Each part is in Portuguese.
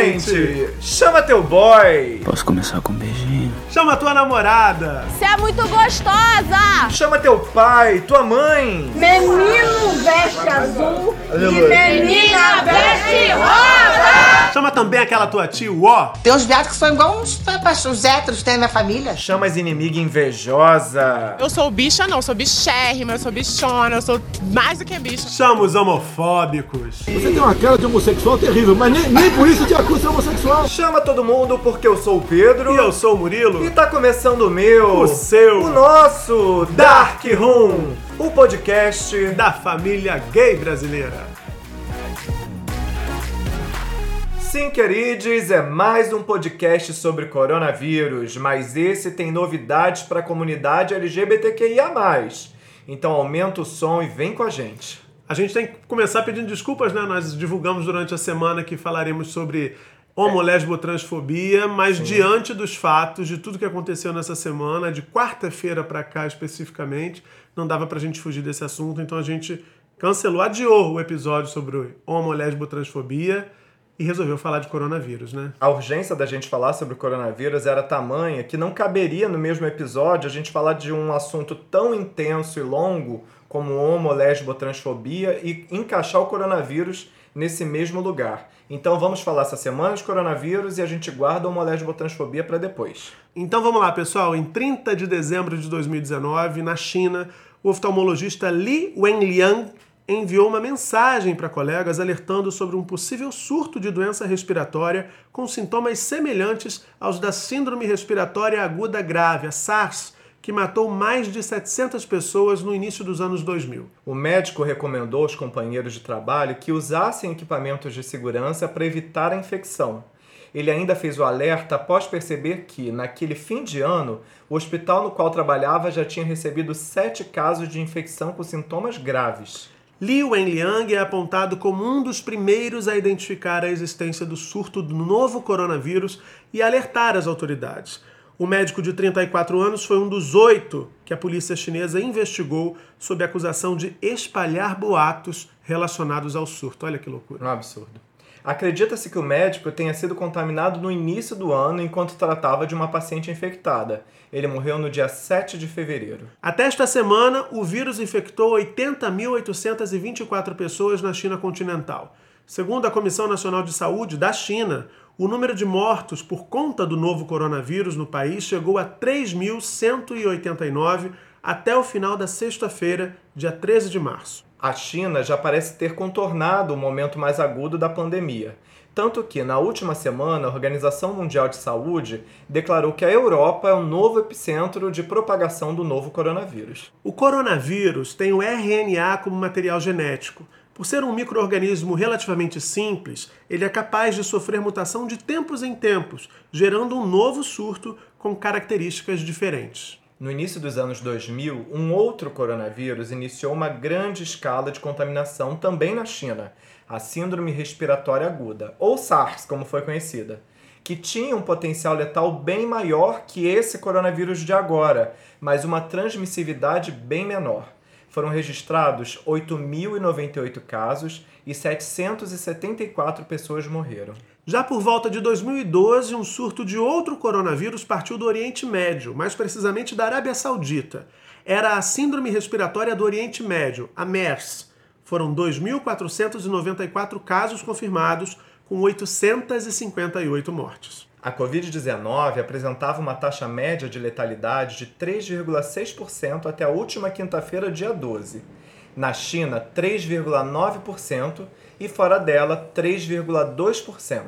gente! Chama teu boy! Posso começar com um beijinho? Chama tua namorada! Você é muito gostosa! Chama teu pai, tua mãe! Menino veste azul e menina veste rosa! Chama também aquela tua tia ó. Tem uns viados que são igual uns, os héteros que tem na minha família. Chama as inimigas invejosa! Eu sou bicha não, eu sou bichérrima, eu sou bichona, eu sou mais do que bicha. Chama os homofóbicos. Você tem uma cara de homossexual terrível, mas nem, nem por isso te acusa homossexual. Chama todo mundo porque eu sou o Pedro. E eu sou o Murilo. E tá começando o meu. O seu. O nosso Dark Room. O podcast da família gay brasileira. Sim, queridos, é mais um podcast sobre coronavírus, mas esse tem novidades para a comunidade LGBTQIA+. Então aumenta o som e vem com a gente. A gente tem que começar pedindo desculpas, né? Nós divulgamos durante a semana que falaremos sobre homo, lesbo, transfobia, mas Sim. diante dos fatos, de tudo que aconteceu nessa semana, de quarta-feira para cá especificamente, não dava pra gente fugir desse assunto, então a gente cancelou, adiou o episódio sobre homo, lesbo, transfobia e resolveu falar de coronavírus, né? A urgência da gente falar sobre o coronavírus era tamanha que não caberia no mesmo episódio a gente falar de um assunto tão intenso e longo como homo, transfobia e encaixar o coronavírus nesse mesmo lugar. Então vamos falar essa semana de coronavírus e a gente guarda a homo, transfobia para depois. Então vamos lá, pessoal. Em 30 de dezembro de 2019, na China, o oftalmologista Li Wenliang enviou uma mensagem para colegas alertando sobre um possível surto de doença respiratória com sintomas semelhantes aos da Síndrome Respiratória Aguda Grave, a SARS, que matou mais de 700 pessoas no início dos anos 2000. O médico recomendou aos companheiros de trabalho que usassem equipamentos de segurança para evitar a infecção. Ele ainda fez o alerta após perceber que, naquele fim de ano, o hospital no qual trabalhava já tinha recebido sete casos de infecção com sintomas graves. Li Wenliang é apontado como um dos primeiros a identificar a existência do surto do novo coronavírus e alertar as autoridades. O médico de 34 anos foi um dos oito que a polícia chinesa investigou sob acusação de espalhar boatos relacionados ao surto. Olha que loucura. Um absurdo. Acredita-se que o médico tenha sido contaminado no início do ano enquanto tratava de uma paciente infectada. Ele morreu no dia 7 de fevereiro. Até esta semana, o vírus infectou 80.824 pessoas na China continental. Segundo a Comissão Nacional de Saúde da China, o número de mortos por conta do novo coronavírus no país chegou a 3.189 até o final da sexta-feira, dia 13 de março. A China já parece ter contornado o momento mais agudo da pandemia. Tanto que, na última semana, a Organização Mundial de Saúde declarou que a Europa é o novo epicentro de propagação do novo coronavírus. O coronavírus tem o RNA como material genético. Por ser um microorganismo relativamente simples, ele é capaz de sofrer mutação de tempos em tempos, gerando um novo surto com características diferentes. No início dos anos 2000, um outro coronavírus iniciou uma grande escala de contaminação também na China, a Síndrome Respiratória Aguda, ou SARS, como foi conhecida, que tinha um potencial letal bem maior que esse coronavírus de agora, mas uma transmissividade bem menor foram registrados 8.098 casos e 774 pessoas morreram. Já por volta de 2012, um surto de outro coronavírus partiu do Oriente Médio, mais precisamente da Arábia Saudita. Era a Síndrome Respiratória do Oriente Médio, a MERS. Foram 2.494 casos confirmados, com 858 mortes. A Covid-19 apresentava uma taxa média de letalidade de 3,6% até a última quinta-feira, dia 12. Na China, 3,9% e fora dela, 3,2%.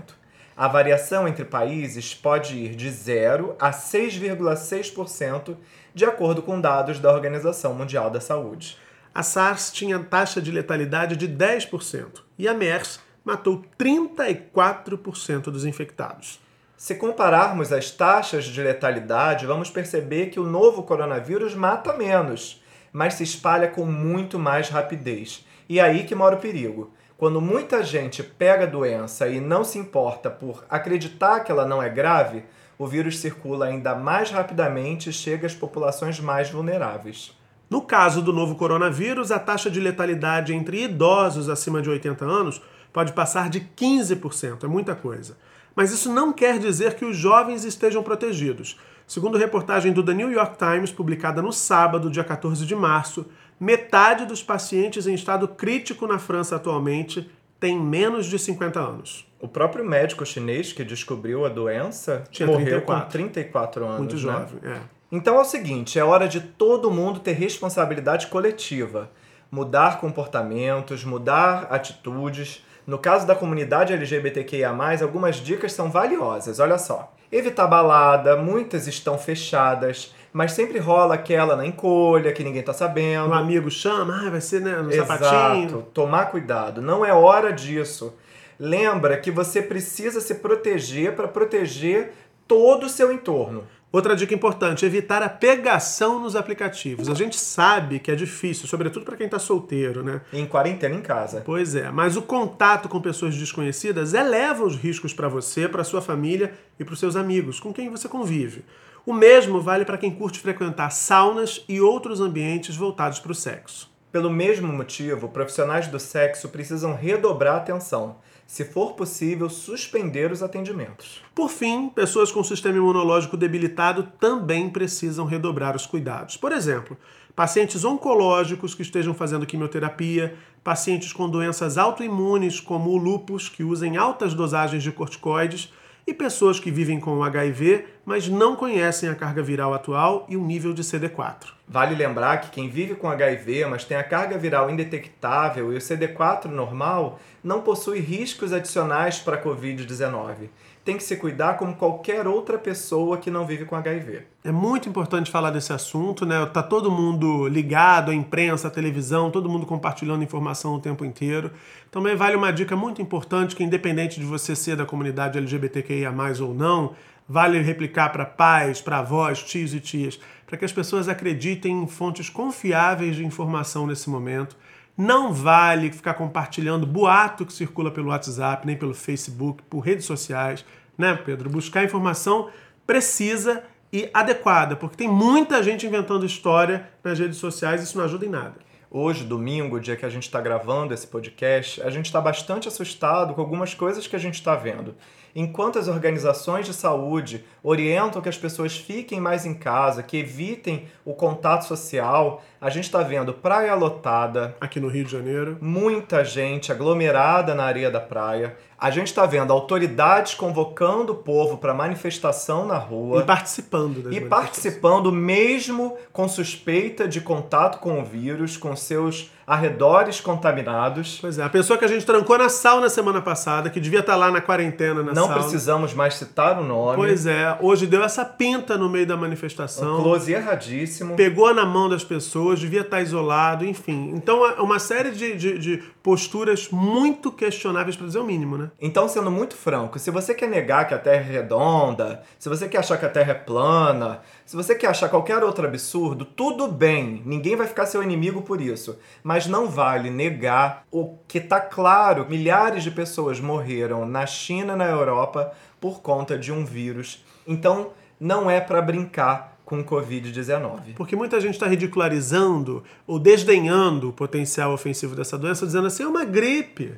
A variação entre países pode ir de 0 a 6,6%, de acordo com dados da Organização Mundial da Saúde. A SARS tinha taxa de letalidade de 10% e a MERS matou 34% dos infectados. Se compararmos as taxas de letalidade, vamos perceber que o novo coronavírus mata menos, mas se espalha com muito mais rapidez. E aí que mora o perigo. Quando muita gente pega a doença e não se importa por acreditar que ela não é grave, o vírus circula ainda mais rapidamente e chega às populações mais vulneráveis. No caso do novo coronavírus, a taxa de letalidade entre idosos acima de 80 anos pode passar de 15%, é muita coisa. Mas isso não quer dizer que os jovens estejam protegidos. Segundo reportagem do The New York Times, publicada no sábado, dia 14 de março, metade dos pacientes em estado crítico na França atualmente tem menos de 50 anos. O próprio médico chinês que descobriu a doença Tinha morreu 34. com 34 anos. Muito né? jovem, é. Então é o seguinte, é hora de todo mundo ter responsabilidade coletiva, mudar comportamentos, mudar atitudes. No caso da comunidade LGBTQIA+, algumas dicas são valiosas. Olha só. Evitar balada, muitas estão fechadas, mas sempre rola aquela na encolha que ninguém tá sabendo. Um amigo chama, ah, vai ser né, no Exato. sapatinho. Tomar cuidado. Não é hora disso. Lembra que você precisa se proteger para proteger todo o seu entorno. Outra dica importante, evitar a pegação nos aplicativos. A gente sabe que é difícil, sobretudo para quem está solteiro, né? Em quarentena em casa. Pois é, mas o contato com pessoas desconhecidas eleva os riscos para você, para sua família e para os seus amigos, com quem você convive. O mesmo vale para quem curte frequentar saunas e outros ambientes voltados para o sexo. Pelo mesmo motivo, profissionais do sexo precisam redobrar a atenção. Se for possível, suspender os atendimentos. Por fim, pessoas com sistema imunológico debilitado também precisam redobrar os cuidados. Por exemplo, pacientes oncológicos que estejam fazendo quimioterapia, pacientes com doenças autoimunes como o lúpus, que usem altas dosagens de corticoides, e pessoas que vivem com HIV, mas não conhecem a carga viral atual e o nível de CD4. Vale lembrar que quem vive com HIV, mas tem a carga viral indetectável e o CD4 normal, não possui riscos adicionais para a Covid-19. Tem que se cuidar como qualquer outra pessoa que não vive com HIV. É muito importante falar desse assunto, né? Tá todo mundo ligado, a imprensa, a televisão, todo mundo compartilhando informação o tempo inteiro. Também vale uma dica muito importante que independente de você ser da comunidade LGBTQIA+ ou não, vale replicar para pais, para avós, tios e tias, para que as pessoas acreditem em fontes confiáveis de informação nesse momento. Não vale ficar compartilhando boato que circula pelo WhatsApp, nem pelo Facebook, por redes sociais, né, Pedro? Buscar informação precisa e adequada, porque tem muita gente inventando história nas redes sociais e isso não ajuda em nada. Hoje, domingo, dia que a gente está gravando esse podcast, a gente está bastante assustado com algumas coisas que a gente está vendo. Enquanto as organizações de saúde orientam que as pessoas fiquem mais em casa, que evitem o contato social, a gente está vendo praia lotada, Aqui no Rio de Janeiro. muita gente aglomerada na areia da praia. A gente está vendo autoridades convocando o povo para manifestação na rua. E participando das E participando mesmo com suspeita de contato com o vírus, com seus arredores contaminados. Pois é, a pessoa que a gente trancou na sauna semana passada, que devia estar lá na quarentena na Não sauna. precisamos mais citar o nome. Pois é, hoje deu essa pinta no meio da Um manifestação. close erradíssimo. Pegou na mão das pessoas, devia estar isolado, enfim. Então é uma série de, de, de posturas muito questionáveis, para dizer o mínimo, né? Então, sendo muito franco, se você quer negar que a Terra é redonda, se você quer achar que a Terra é plana, se você quer achar qualquer outro absurdo, tudo bem, ninguém vai ficar seu inimigo por isso. Mas não vale negar o que tá claro: milhares de pessoas morreram na China na Europa por conta de um vírus. Então, não é para brincar com o Covid-19. Porque muita gente está ridicularizando ou desdenhando o potencial ofensivo dessa doença, dizendo assim, é uma gripe.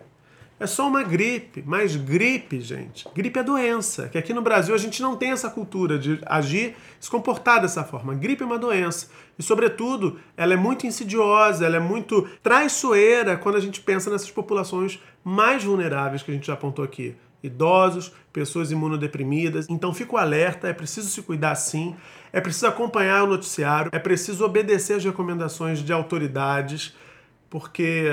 É só uma gripe. Mas gripe, gente, gripe é doença. Que aqui no Brasil a gente não tem essa cultura de agir, se comportar dessa forma. Gripe é uma doença. E, sobretudo, ela é muito insidiosa, ela é muito traiçoeira quando a gente pensa nessas populações mais vulneráveis que a gente já apontou aqui idosos, pessoas imunodeprimidas. Então fico alerta, é preciso se cuidar sim, é preciso acompanhar o noticiário, é preciso obedecer às recomendações de autoridades, porque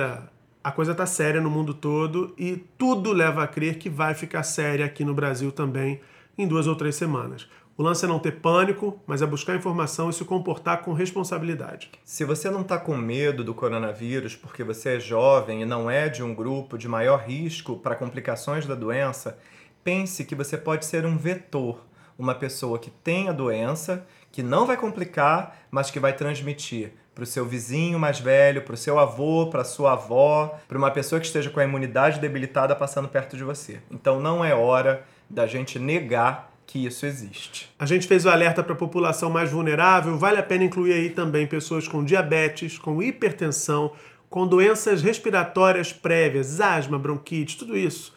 a coisa está séria no mundo todo e tudo leva a crer que vai ficar séria aqui no Brasil também em duas ou três semanas. O lance é não ter pânico, mas é buscar informação e se comportar com responsabilidade. Se você não está com medo do coronavírus porque você é jovem e não é de um grupo de maior risco para complicações da doença, pense que você pode ser um vetor, uma pessoa que tem a doença, que não vai complicar, mas que vai transmitir para o seu vizinho mais velho, para o seu avô, para sua avó, para uma pessoa que esteja com a imunidade debilitada passando perto de você. Então não é hora da gente negar que isso existe. A gente fez o alerta para a população mais vulnerável, vale a pena incluir aí também pessoas com diabetes, com hipertensão, com doenças respiratórias prévias, asma, bronquite, tudo isso,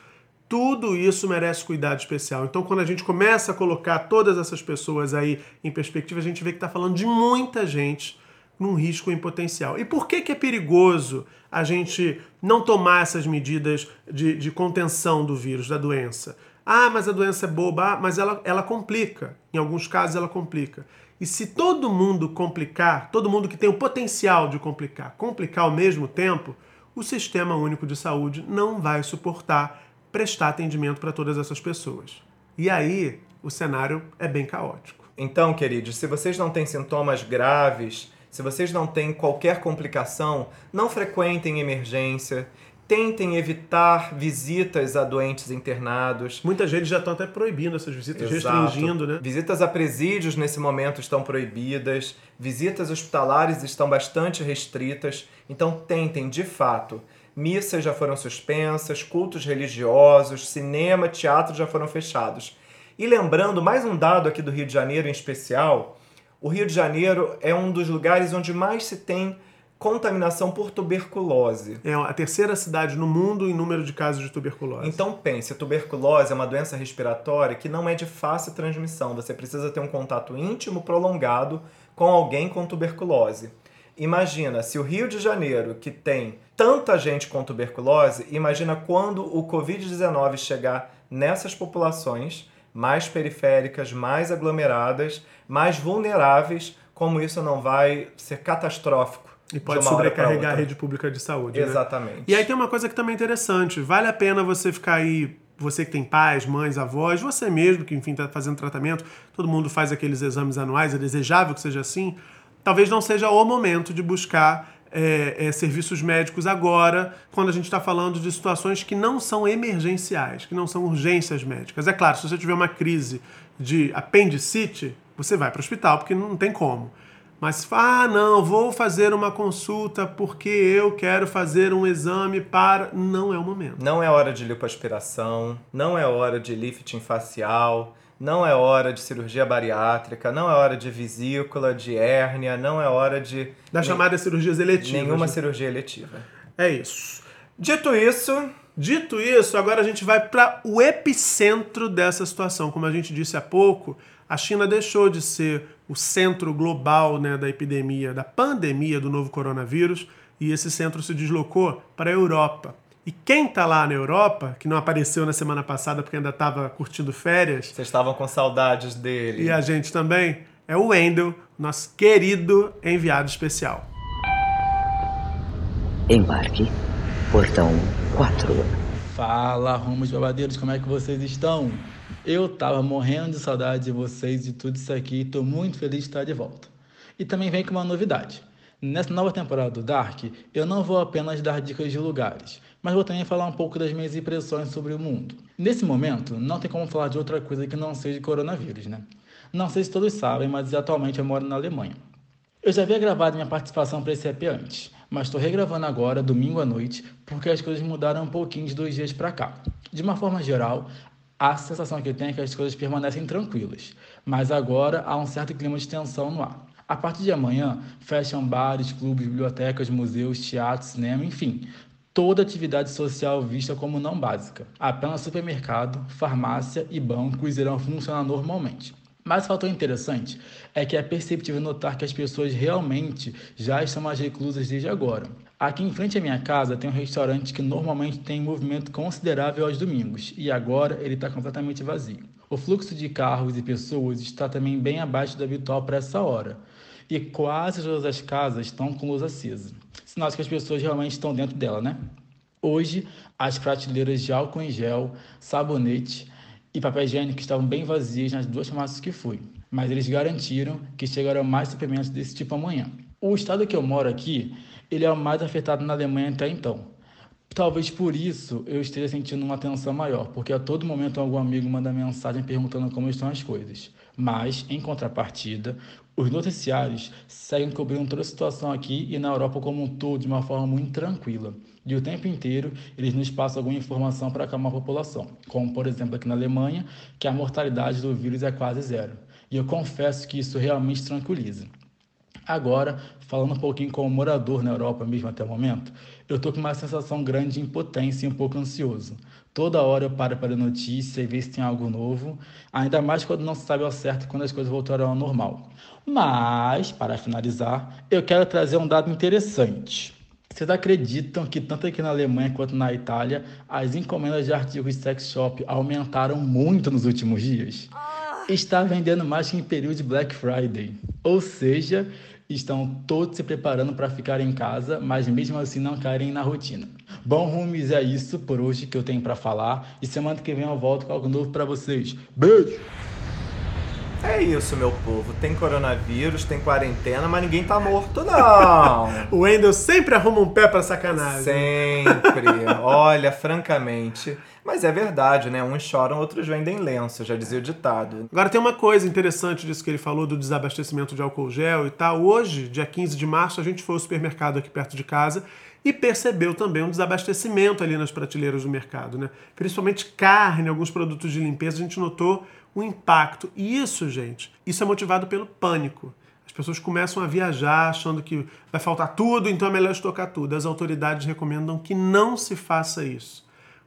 tudo isso merece cuidado especial. Então, quando a gente começa a colocar todas essas pessoas aí em perspectiva, a gente vê que está falando de muita gente num risco em potencial. E por que, que é perigoso a gente não tomar essas medidas de, de contenção do vírus, da doença? Ah, mas a doença é boba, ah, mas ela, ela complica. Em alguns casos ela complica. E se todo mundo complicar, todo mundo que tem o potencial de complicar, complicar ao mesmo tempo, o Sistema Único de Saúde não vai suportar prestar atendimento para todas essas pessoas. E aí o cenário é bem caótico. Então, queridos, se vocês não têm sintomas graves, se vocês não têm qualquer complicação, não frequentem emergência. Tentem evitar visitas a doentes internados. Muita gente já está até proibindo essas visitas, Exato. restringindo, né? Visitas a presídios nesse momento estão proibidas, visitas hospitalares estão bastante restritas. Então tentem, de fato. Missas já foram suspensas, cultos religiosos, cinema, teatro já foram fechados. E lembrando, mais um dado aqui do Rio de Janeiro em especial: o Rio de Janeiro é um dos lugares onde mais se tem contaminação por tuberculose. É a terceira cidade no mundo em número de casos de tuberculose. Então pense, a tuberculose é uma doença respiratória que não é de fácil transmissão. Você precisa ter um contato íntimo prolongado com alguém com tuberculose. Imagina, se o Rio de Janeiro, que tem tanta gente com tuberculose, imagina quando o Covid-19 chegar nessas populações mais periféricas, mais aglomeradas, mais vulneráveis, como isso não vai ser catastrófico e pode sobrecarregar a rede pública de saúde. Né? Exatamente. Né? E aí tem uma coisa que também é interessante. Vale a pena você ficar aí, você que tem pais, mães, avós, você mesmo que, enfim, está fazendo tratamento, todo mundo faz aqueles exames anuais, é desejável que seja assim. Talvez não seja o momento de buscar é, é, serviços médicos agora, quando a gente está falando de situações que não são emergenciais, que não são urgências médicas. É claro, se você tiver uma crise de apendicite, você vai para o hospital, porque não tem como. Mas, ah, não, vou fazer uma consulta porque eu quero fazer um exame para. Não é o momento. Não é hora de lipoaspiração, não é hora de lifting facial, não é hora de cirurgia bariátrica, não é hora de vesícula, de hérnia, não é hora de. Da nem... chamada cirurgias eletivas. Nenhuma cirurgia eletiva. É isso. Dito isso. Dito isso, agora a gente vai para o epicentro dessa situação. Como a gente disse há pouco, a China deixou de ser o centro global né, da epidemia, da pandemia do novo coronavírus, e esse centro se deslocou para a Europa. E quem está lá na Europa, que não apareceu na semana passada porque ainda estava curtindo férias. Vocês estavam com saudades dele. E a gente também, é o Wendel, nosso querido enviado especial. Embarque, portão 4. Fala, rumos babadeiros, como é que vocês estão? Eu tava morrendo de saudade de vocês e tudo isso aqui e tô muito feliz de estar de volta. E também vem com uma novidade. Nessa nova temporada do Dark, eu não vou apenas dar dicas de lugares, mas vou também falar um pouco das minhas impressões sobre o mundo. Nesse momento, não tem como falar de outra coisa que não seja coronavírus, né? Não sei se todos sabem, mas atualmente eu moro na Alemanha. Eu já havia gravado minha participação para esse EP antes, mas estou regravando agora, domingo à noite, porque as coisas mudaram um pouquinho de dois dias para cá. De uma forma geral, a sensação que eu tenho é que as coisas permanecem tranquilas, mas agora há um certo clima de tensão no ar. A partir de amanhã, fecham bares, clubes, bibliotecas, museus, teatros, cinema, enfim, toda atividade social vista como não básica. Apenas supermercado, farmácia e bancos irão funcionar normalmente. Mas o fator interessante é que é perceptível notar que as pessoas realmente já estão mais reclusas desde agora. Aqui em frente à minha casa tem um restaurante que normalmente tem movimento considerável aos domingos e agora ele está completamente vazio. O fluxo de carros e pessoas está também bem abaixo do habitual para essa hora e quase todas as casas estão com luz acesa. Sinal que as pessoas realmente estão dentro dela, né? Hoje, as prateleiras de álcool em gel, sabonete e papel higiênico estavam bem vazias nas duas farmácias que fui, mas eles garantiram que chegarão mais suprimentos desse tipo amanhã. O estado que eu moro aqui ele é o mais afetado na Alemanha até então. Talvez por isso eu esteja sentindo uma tensão maior, porque a todo momento algum amigo manda mensagem perguntando como estão as coisas. Mas, em contrapartida, os noticiários seguem cobrindo toda a situação aqui e na Europa como um todo de uma forma muito tranquila. E o tempo inteiro eles nos passam alguma informação para acalmar a população, como por exemplo aqui na Alemanha, que a mortalidade do vírus é quase zero. E eu confesso que isso realmente tranquiliza. Agora, falando um pouquinho como morador na Europa mesmo até o momento, eu tô com uma sensação grande de impotência e um pouco ansioso. Toda hora eu paro para notícia e ver se tem algo novo, ainda mais quando não se sabe ao certo quando as coisas voltarão ao normal. Mas, para finalizar, eu quero trazer um dado interessante. Vocês acreditam que tanto aqui na Alemanha quanto na Itália, as encomendas de artigos de sex shop aumentaram muito nos últimos dias? Está vendendo mais que em período de Black Friday. Ou seja, estão todos se preparando para ficar em casa, mas mesmo assim não caírem na rotina. Bom, Rumes, é isso por hoje que eu tenho para falar. E semana que vem eu volto com algo novo para vocês. Beijo! É isso, meu povo. Tem coronavírus, tem quarentena, mas ninguém tá morto, não. O Wendel sempre arruma um pé pra sacanagem. Sempre. Olha, francamente. Mas é verdade, né? Uns choram, outros vendem lenço, já dizia o ditado. Agora tem uma coisa interessante disso que ele falou do desabastecimento de álcool gel e tal. Hoje, dia 15 de março, a gente foi ao supermercado aqui perto de casa e percebeu também um desabastecimento ali nas prateleiras do mercado, né? Principalmente carne, alguns produtos de limpeza, a gente notou o impacto. E isso, gente, isso é motivado pelo pânico. As pessoas começam a viajar achando que vai faltar tudo, então é melhor estocar tudo. As autoridades recomendam que não se faça isso.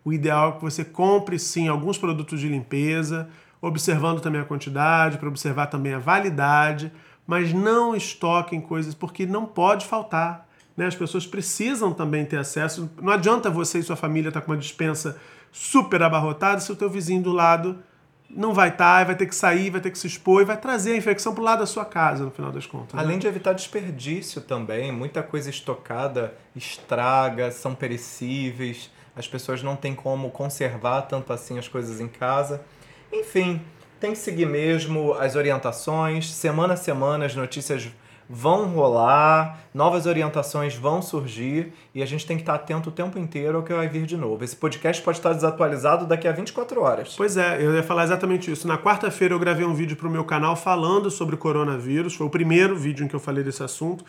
O ideal é que você compre sim alguns produtos de limpeza, observando também a quantidade, para observar também a validade, mas não estoquem coisas porque não pode faltar. Né? As pessoas precisam também ter acesso. Não adianta você e sua família estar com uma dispensa super abarrotada se o teu vizinho do lado não vai estar, vai ter que sair, vai ter que se expor e vai trazer a infecção para o lado da sua casa, no final das contas. né? Além de evitar desperdício também, muita coisa estocada estraga, são perecíveis, as pessoas não têm como conservar tanto assim as coisas em casa. Enfim, tem que seguir mesmo as orientações, semana a semana as notícias vão rolar, novas orientações vão surgir e a gente tem que estar atento o tempo inteiro ao que vai vir de novo. Esse podcast pode estar desatualizado daqui a 24 horas. Pois é, eu ia falar exatamente isso. Na quarta-feira eu gravei um vídeo para o meu canal falando sobre o coronavírus. Foi o primeiro vídeo em que eu falei desse assunto.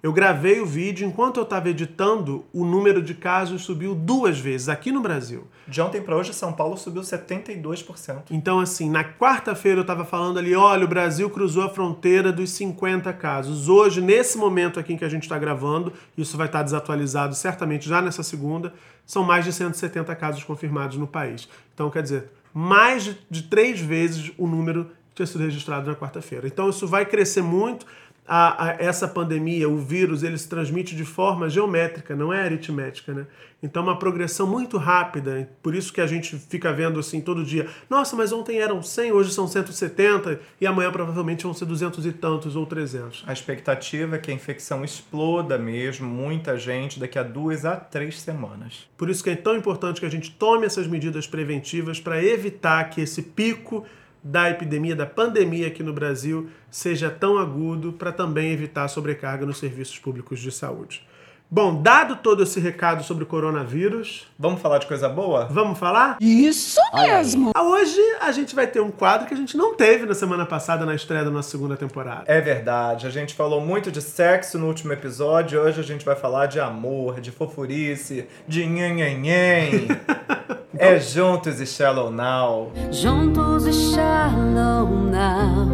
Eu gravei o vídeo, enquanto eu estava editando, o número de casos subiu duas vezes aqui no Brasil. De ontem para hoje, São Paulo subiu 72%. Então, assim, na quarta-feira eu estava falando ali, olha, o Brasil cruzou a fronteira dos 50 casos. Hoje, nesse momento aqui em que a gente está gravando, isso vai estar desatualizado certamente já nessa segunda, são mais de 170 casos confirmados no país. Então, quer dizer, mais de, três vezes o número que tinha sido registrado na quarta-feira. Então, isso vai crescer muito. A, a, essa pandemia, o vírus, ele se transmite de forma geométrica, não é aritmética, né? Então, uma progressão muito rápida. Por isso que a gente fica vendo assim todo dia: nossa, mas ontem eram 100, hoje são 170, e amanhã provavelmente vão ser 200 e tantos ou 300. A expectativa é que a infecção exploda mesmo, muita gente, daqui a duas a três semanas. Por isso que é tão importante que a gente tome essas medidas preventivas para evitar que esse pico da epidemia, da pandemia aqui no Brasil, seja tão agudo para também evitar sobrecarga nos serviços públicos de saúde. Bom, dado todo esse recado sobre o coronavírus, Vamos falar de coisa boa? vamos falar? Isso mesmo! Ah, Hoje a gente vai ter um quadro que a gente não teve na semana passada na estreia da nossa segunda temporada. É verdade, a gente falou muito de sexo no último episódio, hoje a gente vai falar de amor, de fofurice, de nhenhenhen. é Juntos e Shallow Now. Juntos e shallow now.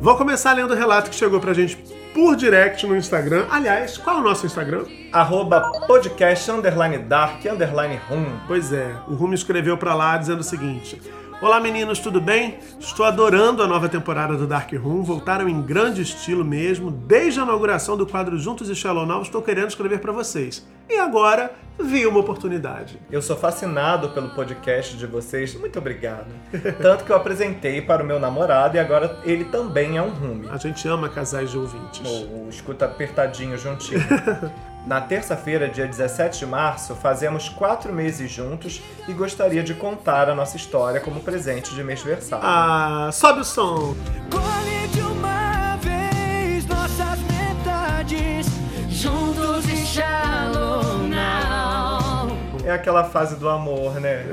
Vou começar lendo o relato que chegou pra gente por direct no Instagram. Aliás, qual é o nosso Instagram? Arroba podcast underline dark underline room. Pois é, o Rumi escreveu pra lá dizendo o seguinte: Olá meninos, tudo bem? Estou adorando a nova temporada do Dark Room. Voltaram em grande estilo mesmo. Desde a inauguração do quadro Juntos e Shallow Now, estou querendo escrever pra vocês. E agora vi uma oportunidade. Eu sou fascinado pelo podcast de vocês, muito obrigado. Tanto que eu apresentei para o meu namorado e agora ele também é um rume. A gente ama casais de ouvintes. O escuta apertadinho juntinho. Na terça-feira, dia 17 de março, fazemos quatro meses juntos e gostaria de contar a nossa história como presente de mêsversário. Ah, sobe o som. Colhe de uma vez nossas metades. Juntos e now. É aquela fase do amor, né?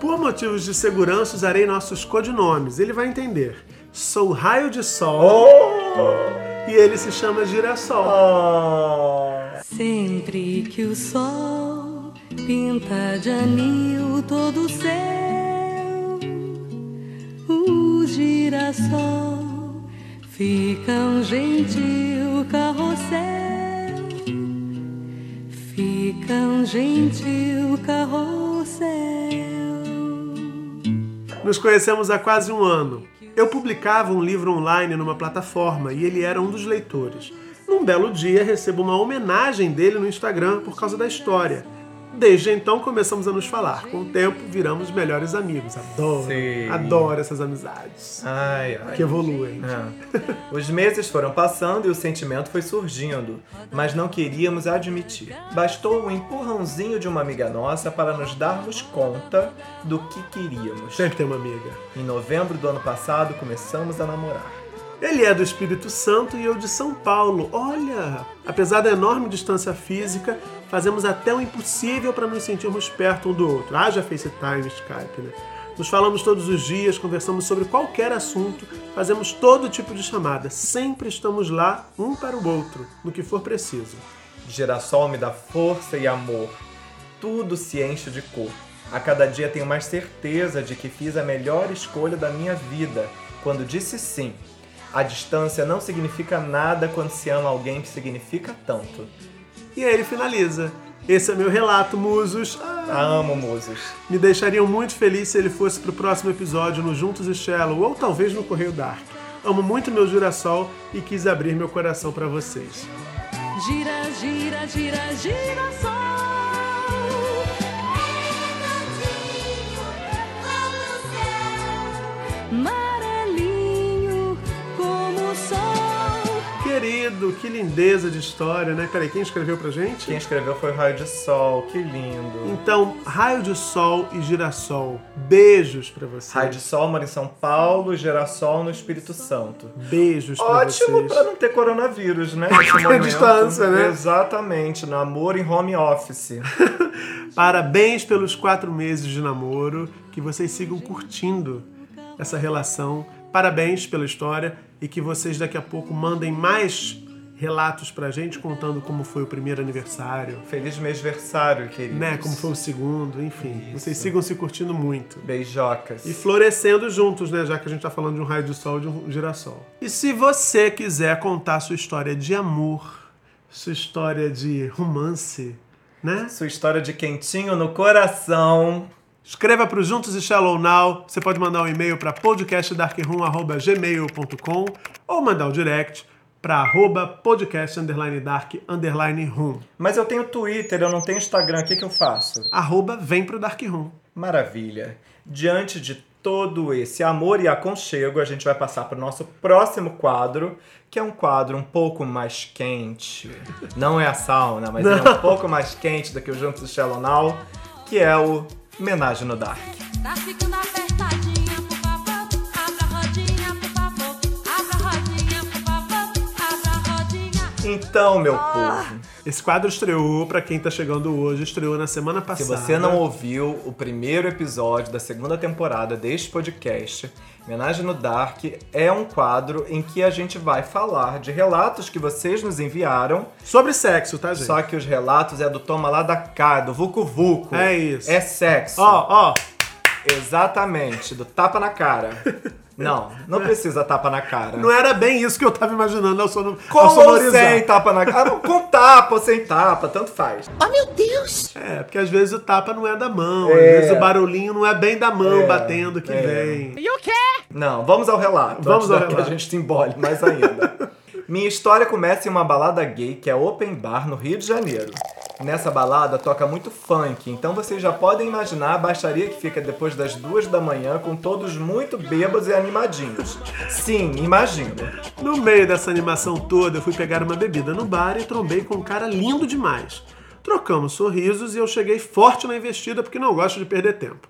Por motivos de segurança, usarei nossos codinomes. Ele vai entender. Sou raio de sol Oh! e ele se chama girassol. Oh! Sempre que o sol pinta de anil todo o céu, o girassol Fica um gentil carrossel, fica um gentil carrossel. Nos conhecemos há quase um ano. Eu publicava um livro online numa plataforma e ele era um dos leitores. Num belo dia, recebo uma homenagem dele no Instagram por causa da história. Desde então começamos a nos falar. Com o tempo viramos melhores amigos. Adoro, Sim. adoro essas amizades Ai, ai. que evoluem. É. Os meses foram passando e o sentimento foi surgindo, mas não queríamos admitir. Bastou um empurrãozinho de uma amiga nossa para nos darmos conta do que queríamos. Sempre tem uma amiga. Em novembro do ano passado começamos a namorar. Ele é do Espírito Santo e eu de São Paulo. Olha, apesar da enorme distância física, fazemos até o impossível para nos sentirmos perto um do outro. Haja FaceTime, Skype, né? Nos falamos todos os dias, conversamos sobre qualquer assunto, fazemos todo tipo de chamada. Sempre estamos lá, um para o outro, no que for preciso. Girassol me dá força e amor. Tudo se enche de cor. A cada dia tenho mais certeza de que fiz a melhor escolha da minha vida quando disse sim. A distância não significa nada quando se ama alguém que significa tanto. E aí ele finaliza. Esse é meu relato, musos. Ah, Amo musos. me deixariam muito feliz se ele fosse pro próximo episódio no Juntos e Shallow ou talvez no Correio Dark. Amo muito meu girassol e quis abrir meu coração para vocês. Gira, gira, gira, gira sol. Querido, que lindeza de história, né? Peraí, quem escreveu pra gente? Quem escreveu foi Raio de Sol, que lindo. Então, Raio de Sol e Girassol, beijos pra vocês. Raio de Sol mora em São Paulo, Girassol no Espírito Santo. Beijos pra Ótimo vocês. pra não ter coronavírus, né? A distância, né? Exatamente, namoro em home office. Parabéns pelos quatro meses de namoro, que vocês sigam curtindo essa relação. Parabéns pela história e que vocês daqui a pouco mandem mais relatos pra gente contando como foi o primeiro aniversário, Feliz mêsversário, queridos. né? Como foi o segundo, enfim. Vocês sigam se curtindo muito. Beijocas. E florescendo juntos, né? Já que a gente tá falando de um raio de sol e de um girassol. E se você quiser contar sua história de amor, sua história de romance, né? Sua história de quentinho no coração. Escreva para o Juntos e Shallow Now. Você pode mandar um e-mail para podcastdarkroom.gmail.com ou mandar um direct para arroba podcast underline dark underline room. Mas eu tenho Twitter, eu não tenho Instagram, o que, que eu faço? Arroba vem pro Dark Room. Maravilha. Diante de todo esse amor e aconchego, a gente vai passar para o nosso próximo quadro, que é um quadro um pouco mais quente. Não é a sauna, mas ele é um pouco mais quente do que o Juntos e Shallow Now, que é o Homenagem no Dark. Tá ficando apertadinha, Então, meu povo, Esse quadro estreou, para quem tá chegando hoje, estreou na semana se passada. você não ouviu o primeiro episódio da segunda temporada deste podcast, Homenagem no Dark é um quadro em que a gente vai falar de relatos que vocês nos enviaram Sobre sexo, tá, gente? Só que os relatos é do toma lá da cá, do Vucu Vucu. É isso. É sexo. Ó, ó, Exatamente, do tapa na cara. Não, não precisa tapa na cara. não era bem isso que eu tava imaginando ao, sono, Com ao sonorizar. sem tapa na cara. Com tapa ou sem tapa, tanto faz. Oh, meu Deus! É, porque às vezes o tapa não é da mão, É. às vezes o barulhinho não é bem da mão É, batendo que é. vem. E o quê? Não, vamos ao relato. Vamos antes ao da- que relato. a gente se embole mais ainda. Minha história começa em uma balada gay que é open bar no Rio de Janeiro. Nessa balada toca muito funk, então vocês já podem imaginar a baixaria que fica depois das duas da manhã com todos muito bêbados e animadinhos. Sim, imagino. No meio dessa animação toda, eu fui pegar uma bebida no bar e trombei com um cara lindo demais. Trocamos sorrisos e eu cheguei forte na investida porque não gosto de perder tempo.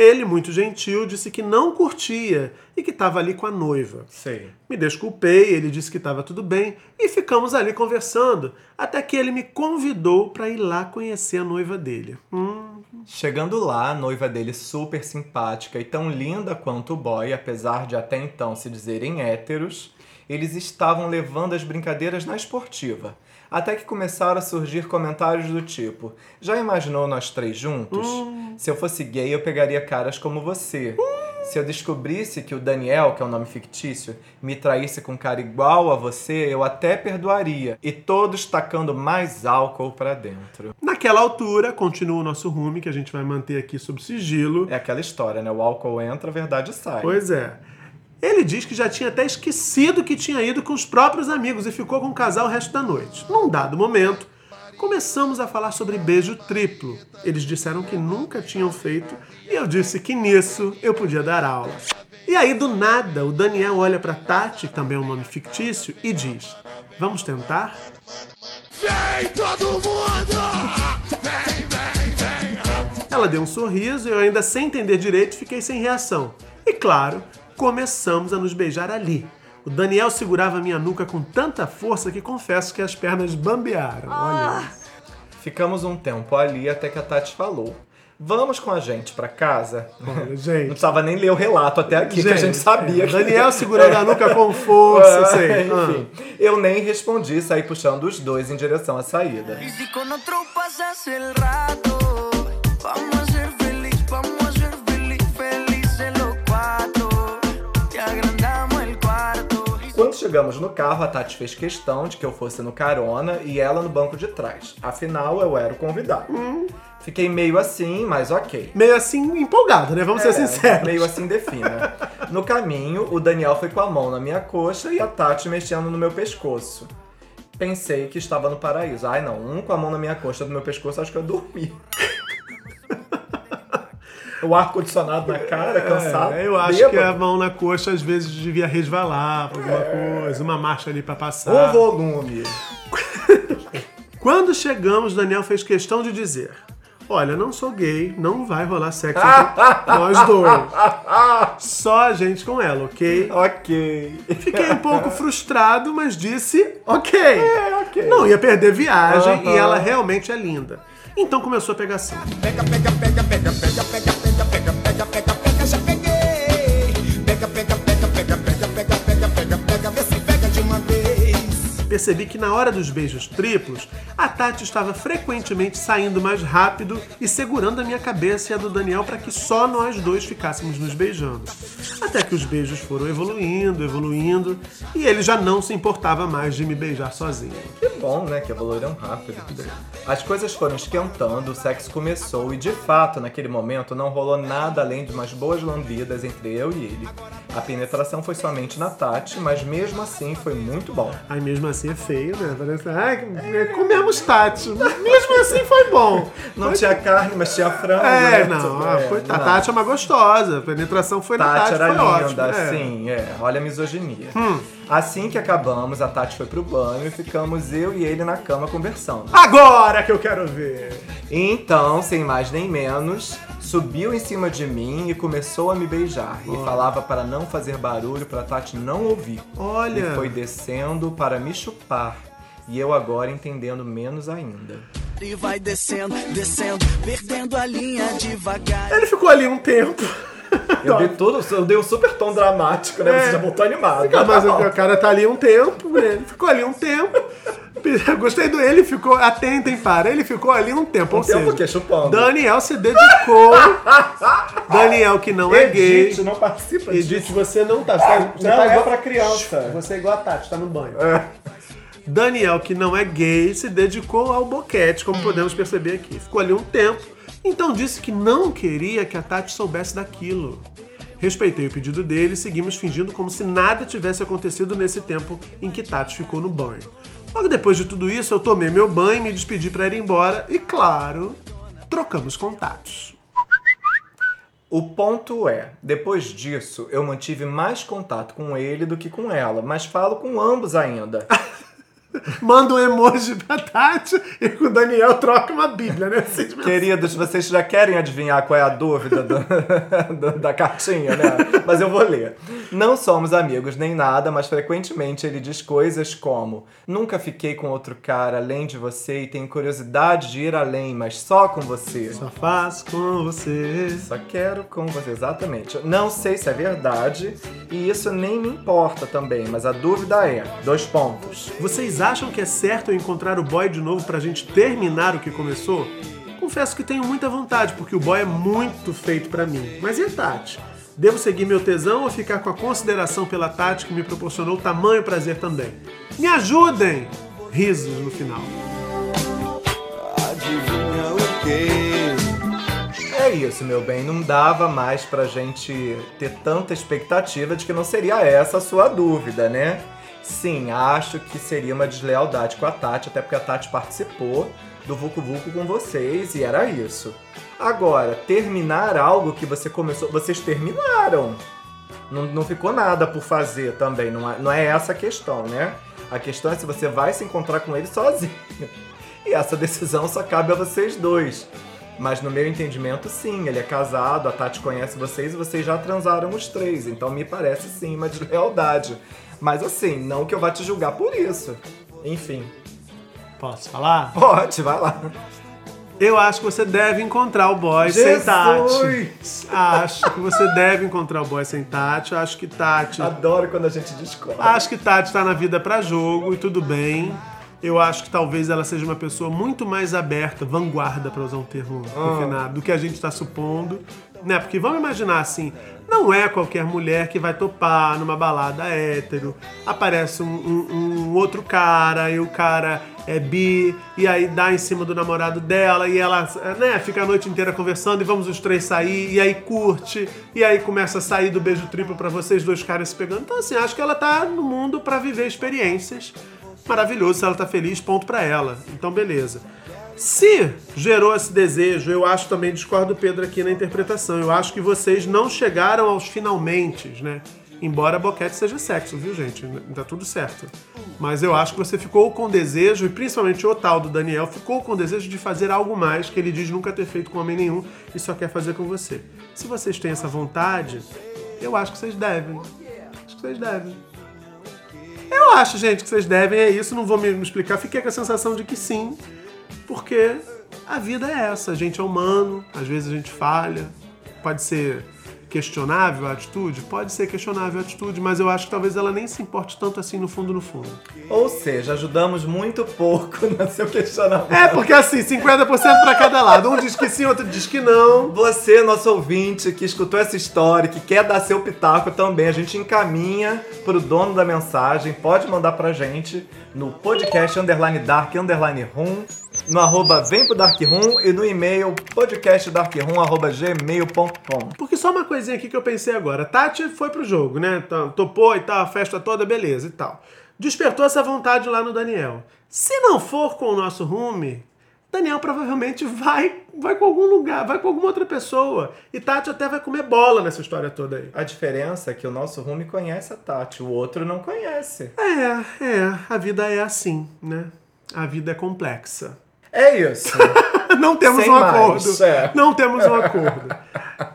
Ele, muito gentil, disse que não curtia e que estava ali com a noiva. Sei. Me desculpei, ele disse que estava tudo bem e ficamos ali conversando, até que ele me convidou para ir lá conhecer a noiva dele. Hum, Chegando lá, a noiva dele super simpática e tão linda quanto o boy, apesar de até então se dizerem héteros, eles estavam levando as brincadeiras na esportiva. Até que começaram a surgir comentários do tipo: Já imaginou nós três juntos? Se eu fosse gay, eu pegaria caras como você. Se eu descobrisse que o Daniel, que é um nome fictício, me traísse com um cara igual a você, eu até perdoaria. E todos tacando mais álcool pra dentro. Naquela altura, continua o nosso rume, que a gente vai manter aqui sob sigilo. É aquela história, né? O álcool entra, a verdade sai. Pois é. Ele diz que já tinha até esquecido que tinha ido com os próprios amigos e ficou com o casal o resto da noite. Num dado momento, começamos a falar sobre beijo triplo. Eles disseram que nunca tinham feito e eu disse que nisso eu podia dar aula. E aí, do nada, o Daniel olha pra Tati, que também é um nome fictício, e diz: Vamos tentar? Vem todo mundo! Vem, vem, vem! Ela deu um sorriso e eu, ainda sem entender direito, fiquei sem reação. E claro, começamos a nos beijar ali. O Daniel segurava minha nuca com tanta força que confesso que as pernas bambearam. Olha. Ficamos um tempo ali até que a Tati falou. Vamos com a gente pra casa? Olha, Não gente. precisava nem ler o relato até aqui, que a gente sabia. é, que- Daniel segurando a nuca com força, sei. Ah. Enfim, eu nem respondi, saí puxando os dois em direção à saída. Y chegamos no carro, a Tati fez questão de que eu fosse no carona e ela no banco de trás. Afinal, eu era o convidado. Fiquei meio assim, mas ok. Meio assim, empolgado, né? Vamos ser É, sinceros. Meio assim defina. No caminho, o Daniel foi com a mão na minha coxa e a Tati mexendo no meu pescoço. Pensei que estava no paraíso. Ai não, um com a mão na minha coxa do meu pescoço, acho que eu dormi. o ar-condicionado na cara, cansado. É, eu acho bêbado. que a mão na coxa às vezes devia resvalar pra alguma coisa, uma marcha ali pra passar. O volume. Quando chegamos, Daniel fez questão de dizer: Olha, não sou gay, não vai rolar sexo entre nós dois. Só a gente com ela, ok? Ok. Fiquei um pouco frustrado, mas disse ok. É, ok. Não ia perder viagem Aham. e ela realmente é linda. Então começou a pegação. Pega, pega, pega, pega, pega, pega, pega, pega, Percebi que na hora dos beijos triplos, a Tati estava frequentemente saindo mais rápido e segurando a minha cabeça e a do Daniel para que só nós dois ficássemos nos beijando. Até que os beijos foram evoluindo, evoluindo, e ele já não se importava mais de me beijar sozinho. Que bom, né? Que evoluíram rápido. As coisas foram esquentando, o sexo começou e, de fato, naquele momento não rolou nada além de umas boas lambidas entre eu e ele. A penetração foi somente na Tati, mas mesmo assim foi muito bom. Aí mesmo assim é feio, né? Parece, ah, comemos Tati. Mesmo assim foi bom. Não tinha carne, mas tinha frango. É, né? não, é, foi, a não. Tati é uma gostosa. A penetração foi na Tati Tati, era foi linda, ótimo. é. sim, é. Olha a misoginia. Hum. Assim que acabamos, a Tati foi pro banho e ficamos eu e ele na cama conversando. Agora que eu quero ver. Então, sem mais nem menos, subiu em cima de mim e começou a me beijar. E falava para não fazer barulho pra Tati não ouvir. Olha. E foi descendo para me chupar. E eu agora entendendo menos ainda. E vai descendo, descendo, perdendo a linha devagar. Ele ficou ali um tempo. Eu dei tudo, eu dei um super tom dramático, né? É. Você já voltou animado. Fica, mas o cara tá ali um tempo, ele ficou ali um tempo. Gostei do ele, ficou. Atentem para. Ele ficou ali um tempo. Um ou tempo seja, o quê? Chupando. Daniel se dedicou. Daniel, que não é gay. Edith, não participa Edith, você não tá. Você tá, Não, tá é igual, pra criança. Você é igual a Tati, tá no banho. Daniel, que não é gay, se dedicou ao boquete, como podemos perceber aqui. Ficou ali um tempo, então disse que não queria que a Tati soubesse daquilo. Respeitei o pedido dele e seguimos fingindo como se nada tivesse acontecido nesse tempo em que Tati ficou no banho. Logo depois de tudo isso, eu tomei meu banho, me despedi para ir embora e, claro, trocamos contatos. O ponto é, depois disso, eu mantive mais contato com ele do que com ela, mas falo com ambos ainda. Manda um emoji pra Tati e com o Daniel troca uma bíblia, né? Assim, Queridos, vocês já querem adivinhar qual é a dúvida do- da cartinha, né? Mas eu vou ler. Não somos amigos nem nada, mas frequentemente ele diz coisas como: Nunca fiquei com outro cara além de você e tenho curiosidade de ir além, mas só com você. Só faço com você. Só quero com você, exatamente. Não sei se é verdade e isso nem me importa também, mas a dúvida é: dois pontos. Vocês acham que é certo eu encontrar o boy de novo pra gente terminar o que começou? Confesso que tenho muita vontade, porque o boy é muito feito pra mim. Mas e a Tati? Devo seguir meu tesão ou ficar com a consideração pela Tati que me proporcionou tamanho prazer também? Me ajudem! Risos no final. Adivinha o quê? É isso, meu bem. Não dava mais pra gente ter tanta expectativa de que não seria essa a sua dúvida, né? Sim, acho que seria uma deslealdade com a Tati, até porque a Tati participou do Vucu Vucu com vocês e era isso. Agora, terminar algo que você começou. Vocês terminaram. Não, não ficou nada por fazer também. Não é, não é essa a questão, né? A questão é se você vai se encontrar com ele sozinho. E essa decisão só cabe a vocês dois. Mas no meu entendimento, sim, ele é casado, a Tati conhece vocês e vocês já transaram os três. Então me parece sim uma deslealdade. Mas assim, não que eu vá te julgar por isso. Enfim. Posso falar? Pode, vai lá. Eu acho que você deve encontrar o boy sem Jesus! Tati. Acho que você deve encontrar o boy sem Tati. Acho que Tati. Adoro quando a gente discorda. Acho que Tati tá na vida pra jogo e tudo bem. Eu acho que talvez ela seja uma pessoa muito mais aberta, vanguarda, pra usar um termo Ah. refinado, do que a gente tá supondo. Né? Porque vamos imaginar assim, não é qualquer mulher que vai topar numa balada hétero. Aparece um, um- um outro cara e o cara é bi, e aí dá em cima do namorado dela, e ela né, fica a noite inteira conversando, e vamos os três sair, e aí curte, e aí começa a sair do beijo triplo pra vocês dois caras se pegando. Então, assim, acho que ela tá no mundo pra viver experiências. Maravilhoso, se ela tá feliz, ponto pra ela. Então, beleza. Se gerou esse desejo, eu acho também, discordo do Pedro aqui na interpretação, eu acho que vocês não chegaram aos finalmente, né? Embora boquete seja sexo, viu, gente? Tá tudo certo. Mas eu acho que você ficou com desejo, e principalmente o tal do Daniel, ficou com desejo de fazer algo mais que ele diz nunca ter feito com homem nenhum e só quer fazer com você. Se vocês têm essa vontade, eu acho que vocês devem. Acho que vocês devem. Eu acho, gente, que vocês devem, é isso, não vou me explicar. Fiquei com a sensação de que sim, porque a vida é essa. A gente é humano, às vezes a gente falha. Pode ser questionável a atitude? Pode ser questionável a atitude, mas eu acho que talvez ela nem se importe tanto assim no fundo, no fundo. Ou seja, ajudamos muito pouco no seu questionamento. É, porque assim, 50% pra cada lado. Um diz que sim, outro diz que não. Você, nosso ouvinte, que escutou essa história, que quer dar seu pitaco também, a gente encaminha pro dono da mensagem. Pode mandar pra gente no podcast underline dark underline room, no arroba vem pro dark room e no e-mail podcastdarkroom arroba gmail.com. Porque só uma coisinha aqui que eu pensei agora. Tati foi pro jogo, né? Tá- Topou e tal, a festa toda, beleza e tal. Despertou essa vontade lá no Daniel. Se não for com o nosso rume, Daniel provavelmente vai, vai com algum lugar, vai com alguma outra pessoa. E Tati até vai comer bola nessa história toda aí. A diferença é que o nosso Rumi conhece a Tati, o outro não conhece. É, é, a vida é assim, né? A vida é complexa. É isso. Não temos Sem um mais, acordo. é. Não temos um acordo.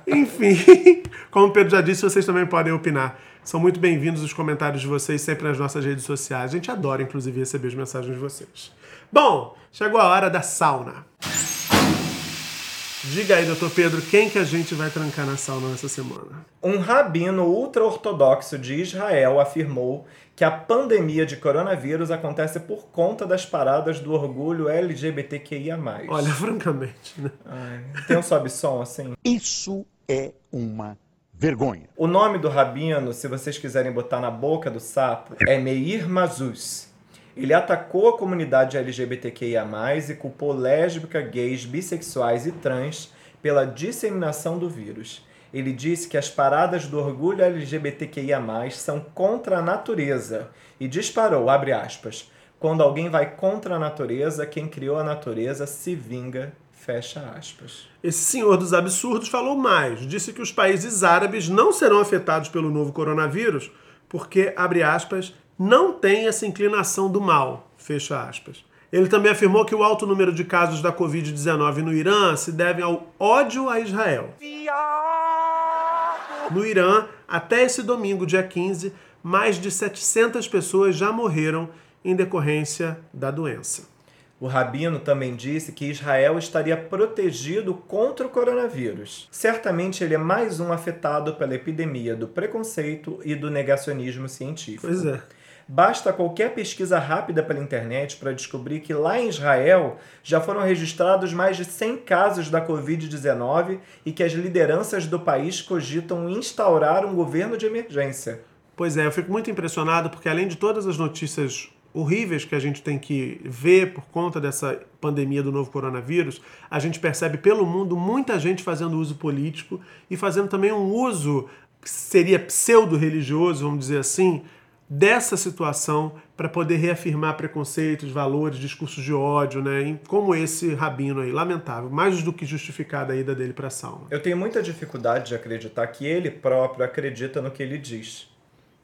Enfim, como o Pedro já disse, vocês também podem opinar. São muito bem-vindos os comentários de vocês sempre nas nossas redes sociais. A gente adora, inclusive, receber as mensagens de vocês. Bom, chegou a hora da sauna. Diga aí, doutor Pedro, quem que a gente vai trancar na sauna nessa semana? Um rabino ultra-ortodoxo de Israel afirmou que a pandemia de coronavírus acontece por conta das paradas do orgulho LGBTQIA+. Olha, francamente, né? Ai, tem um sobe-som assim? Isso é uma vergonha. O nome do rabino, se vocês quiserem botar na boca do sapo, é Meir Mazuz. Ele atacou a comunidade LGBTQIA+, e culpou lésbica, gays, bissexuais e trans pela disseminação do vírus. Ele disse que as paradas do orgulho LGBTQIA+, são contra a natureza e disparou, abre aspas, quando alguém vai contra a natureza, quem criou a natureza se vinga, fecha aspas. Esse senhor dos absurdos falou mais. Disse que os países árabes não serão afetados pelo novo coronavírus porque, abre aspas, não tem essa inclinação do mal, fecha aspas. Ele também afirmou que o alto número de casos da Covid-19 no Irã se deve ao ódio a Israel. No Irã, até esse domingo, dia 15, mais de 700 pessoas já morreram em decorrência da doença. O rabino também disse que Israel estaria protegido contra o coronavírus. Certamente ele é mais um afetado pela epidemia do preconceito e do negacionismo científico. Pois é. Basta qualquer pesquisa rápida pela internet para descobrir que lá em Israel já foram registrados mais de 100 casos da Covid-19 e que as lideranças do país cogitam instaurar um governo de emergência. Pois é, eu fico muito impressionado porque além de todas as notícias horríveis que a gente tem que ver por conta dessa pandemia do novo coronavírus, a gente percebe pelo mundo muita gente fazendo uso político e fazendo também um uso que seria pseudo-religioso, vamos dizer assim, dessa situação para poder reafirmar preconceitos, valores, discursos de ódio, né? Como esse rabino aí, lamentável, mais do que justificada a ida dele para a sauna. Eu tenho muita dificuldade de acreditar que ele próprio acredita no que ele diz.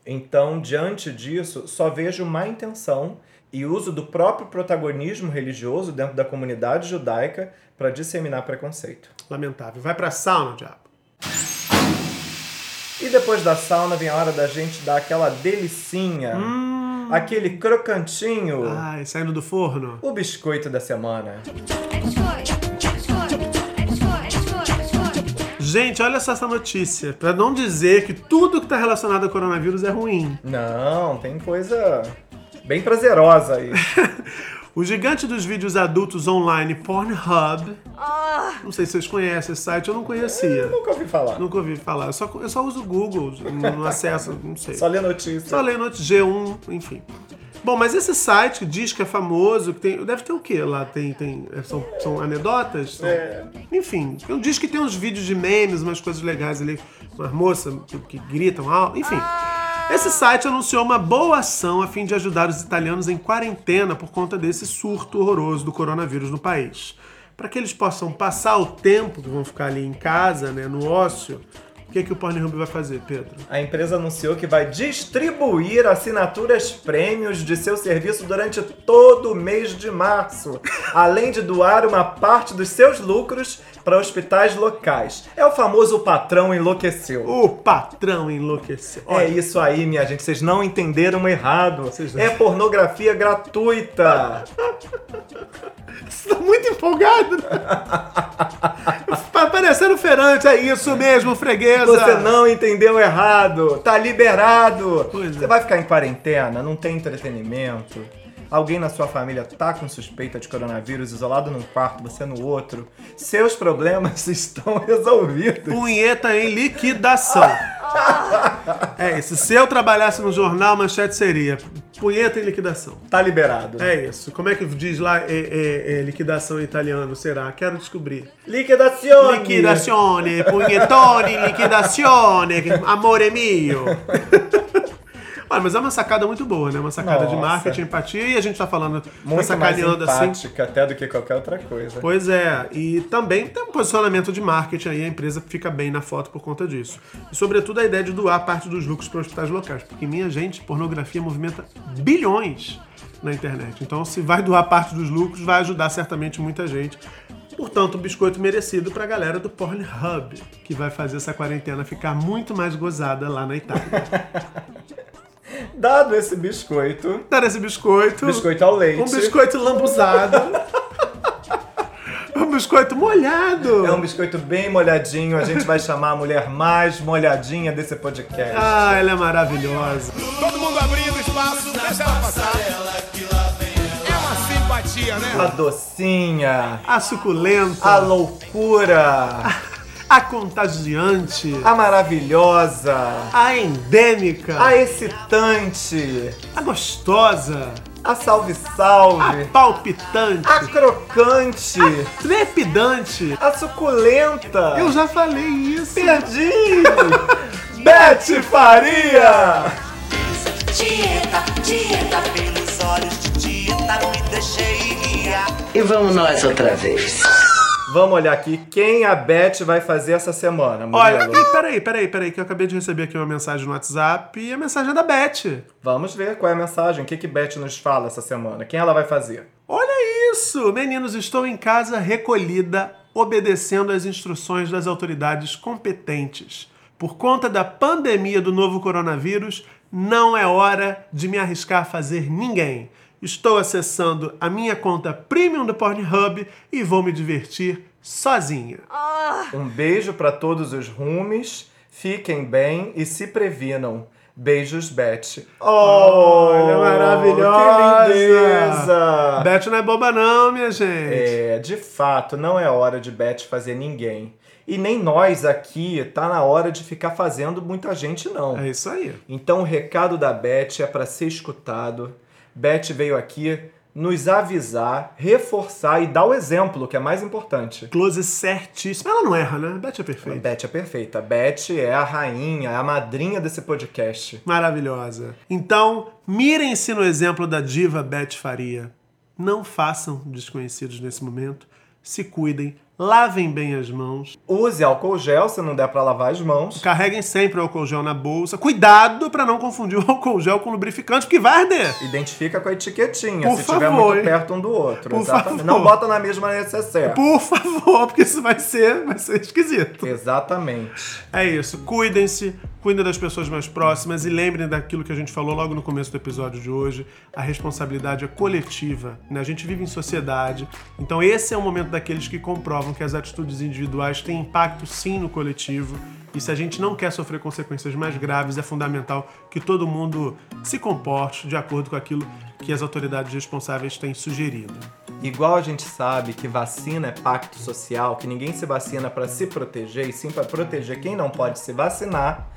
Então, diante disso, só vejo má intenção e uso do próprio protagonismo religioso dentro da comunidade judaica para disseminar preconceito. Lamentável. Vai para a sauna, diabo. E depois da sauna vem a hora da gente dar aquela delicinha, aquele crocantinho, Ai, saindo do forno. o biscoito da semana. Gente, olha só essa notícia. Para não dizer que tudo que está relacionado ao coronavírus é ruim. Não, tem coisa bem prazerosa aí. O gigante dos vídeos adultos online Pornhub. Não sei se vocês conhecem esse site, eu não conhecia. Nunca ouvi falar. Nunca ouvi falar. Eu só, eu só uso o Google, não acesso, não sei. Só lê notícia. Só leio notícia, G1, enfim. Bom, mas esse site que diz que é famoso, que tem, deve ter o quê lá? Tem, tem, é, são, são anedotas? São- É. Enfim, diz que tem uns vídeos de memes, umas coisas legais ali, umas moças que, que gritam alto, enfim. Esse site anunciou uma boa ação a fim de ajudar os italianos em quarentena por conta desse surto horroroso do coronavírus no país. Para que eles possam passar o tempo que vão ficar ali em casa, né, no ócio, o que, que o Pornhub vai fazer, Pedro? A empresa anunciou que vai distribuir assinaturas prêmios de seu serviço durante todo o mês de março, além de doar uma parte dos seus lucros para hospitais locais. É o famoso patrão enlouqueceu. O patrão enlouqueceu. É isso aí, minha gente. Vocês não entenderam errado. É pornografia gratuita. Você tá muito empolgado. né? Tá parecendo ferante, é isso mesmo, freguesa. Você não entendeu errado. Tá liberado. Pois é. Você vai ficar em quarentena, não tem entretenimento. Alguém na sua família tá com suspeita de coronavírus, isolado num quarto, você no outro. Seus problemas estão resolvidos. Punheta em liquidação. É isso. Se eu trabalhasse no jornal, manchete seria punheta em liquidação. Tá liberado. É isso. Como é que diz lá é, é, é, liquidação em italiano? Será? Quero descobrir. Liquidazione. Liquidazione, punhetone, liquidazione, amore mio. Olha, mas é uma sacada muito boa, né? Uma sacada de Nossa. marketing, empatia, e a gente tá falando, tá Muito mais sacaneando assim. empática até do que qualquer outra coisa. Pois é, e também tem um posicionamento de marketing aí, a empresa fica bem na foto por conta disso. E sobretudo a ideia de doar parte dos lucros para hospitais locais, porque minha gente, pornografia movimenta bilhões na internet. Então, se vai doar parte dos lucros, vai ajudar certamente muita gente. Portanto, um biscoito merecido pra galera do Pornhub, que vai fazer essa quarentena ficar muito mais gozada lá na Itália. Dado esse biscoito, Dar esse biscoito. biscoito ao leite. Um biscoito lambuzado. um biscoito molhado. É um biscoito bem molhadinho. A gente vai chamar a mulher mais molhadinha desse podcast. Ah, ela é maravilhosa. Todo mundo abrindo espaço, deixa ela passar. É uma simpatia, né? A docinha, A suculenta. a loucura, A contagiante. a maravilhosa, A endêmica. a excitante, A gostosa. a A salve-salve, palpitante. a crocante, Trepidante. a suculenta. Eu já falei isso. perdi! Bete Faria! Dieta, dieta, pelos olhos de dieta, me deixei guiar. E vamos nós outra vez. Vamos olhar aqui quem a Beth vai fazer essa semana, Olha, Murilo. e peraí, peraí, peraí, que eu acabei de receber aqui uma mensagem no WhatsApp e a mensagem é da Beth. Vamos ver qual é a mensagem, o que, que Beth nos fala essa semana. Quem ela vai fazer? Olha isso! Meninos, estou em casa recolhida, obedecendo às instruções das autoridades competentes. Por conta da pandemia do novo coronavírus, não é hora de me arriscar a fazer ninguém. Estou acessando a minha conta premium do Pornhub e vou me divertir sozinha. Um beijo para todos os rumes, fiquem bem e se previnam. Beijos, Beth. Olha, Oh, maravilhosa! Que lindeza! Beth não é boba não, minha gente. É, de fato, não é hora de Beth fazer ninguém. E nem nós aqui tá na hora de ficar fazendo muita gente, não. É isso aí. Então o recado da Beth é para ser escutado. Beth veio aqui nos avisar, reforçar e dar o exemplo, que é mais importante. Close certíssimo. Ela não erra, né? Beth é perfeita. Beth é perfeita. Beth é a rainha, é a madrinha desse podcast. Maravilhosa. Então, mirem-se no exemplo da diva Beth Faria. Não façam desconhecidos nesse momento. Se cuidem, lavem bem as mãos. Use álcool gel se não der para lavar as mãos. Carreguem sempre o álcool gel na bolsa. Cuidado para não confundir o álcool gel com lubrificante, porque vai arder. Identifica com a etiquetinha, Por se estiver favor, muito hein? perto um do outro. Por Exatamente. favor. Não bota na mesma necessaire. Por favor, porque isso vai ser, vai ser esquisito. Exatamente. É isso. Cuidem-se, cuidem das pessoas mais próximas e lembrem daquilo que a gente falou logo no começo do episódio de hoje. A responsabilidade é coletiva. Né? A gente vive em sociedade. Então, esse é o momento daqueles que comprovam que as atitudes individuais têm impacto sim no coletivo. E se a gente não quer sofrer consequências mais graves, é fundamental que todo mundo se comporte de acordo com aquilo que as autoridades responsáveis têm sugerido. Igual a gente sabe que vacina é pacto social, que ninguém se vacina para se proteger e sim para proteger quem não pode se vacinar,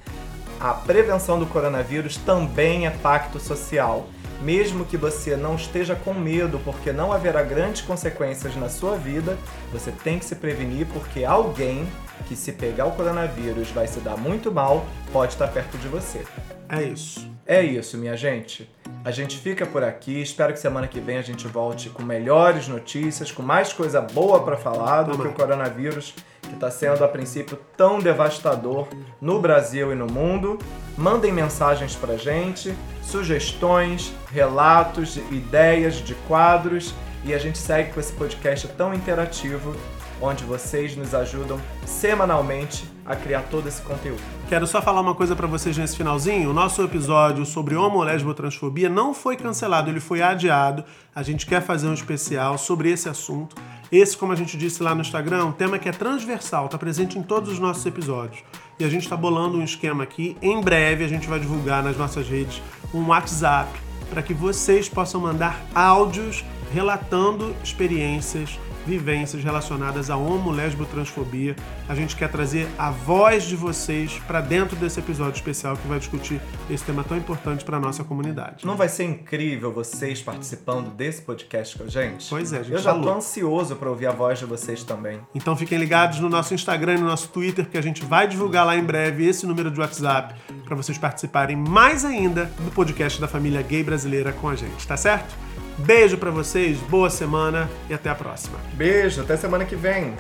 a prevenção do coronavírus também é pacto social. Mesmo que você não esteja com medo, porque não haverá grandes consequências na sua vida, você tem que se prevenir porque alguém que se pegar o coronavírus vai se dar muito mal, pode estar perto de você. É isso. É isso, minha gente. A gente fica por aqui. Espero que semana que vem a gente volte com melhores notícias, com mais coisa boa pra falar do que o coronavírus, que tá sendo a princípio tão devastador no Brasil e no mundo. Mandem mensagens pra gente, sugestões, relatos, ideias de quadros e a gente segue com esse podcast tão interativo onde vocês nos ajudam semanalmente a criar todo esse conteúdo. Quero só falar uma coisa pra vocês nesse finalzinho. O nosso episódio sobre homo, lesbo, transfobia não foi cancelado, ele foi adiado. A gente quer fazer um especial sobre esse assunto. Esse, como a gente disse lá no Instagram, é um tema que é transversal, tá presente em todos os nossos episódios. E a gente tá bolando um esquema aqui. Em breve a gente vai divulgar nas nossas redes um WhatsApp para que vocês possam mandar áudios relatando experiências vivências relacionadas a homo, lesbo, transfobia. A gente quer trazer a voz de vocês para dentro desse episódio especial que vai discutir esse tema tão importante para nossa comunidade. Não vai ser incrível vocês participando desse podcast com a gente? Pois é, a gente Eu já tá tô ansioso pra ouvir a voz de vocês também. Então fiquem ligados no nosso Instagram e no nosso Twitter, porque a gente vai divulgar lá em breve esse número de WhatsApp para vocês participarem mais ainda do podcast da família gay brasileira com a gente, tá certo? Beijo para vocês, boa semana e até a próxima. Beijo, até semana que vem.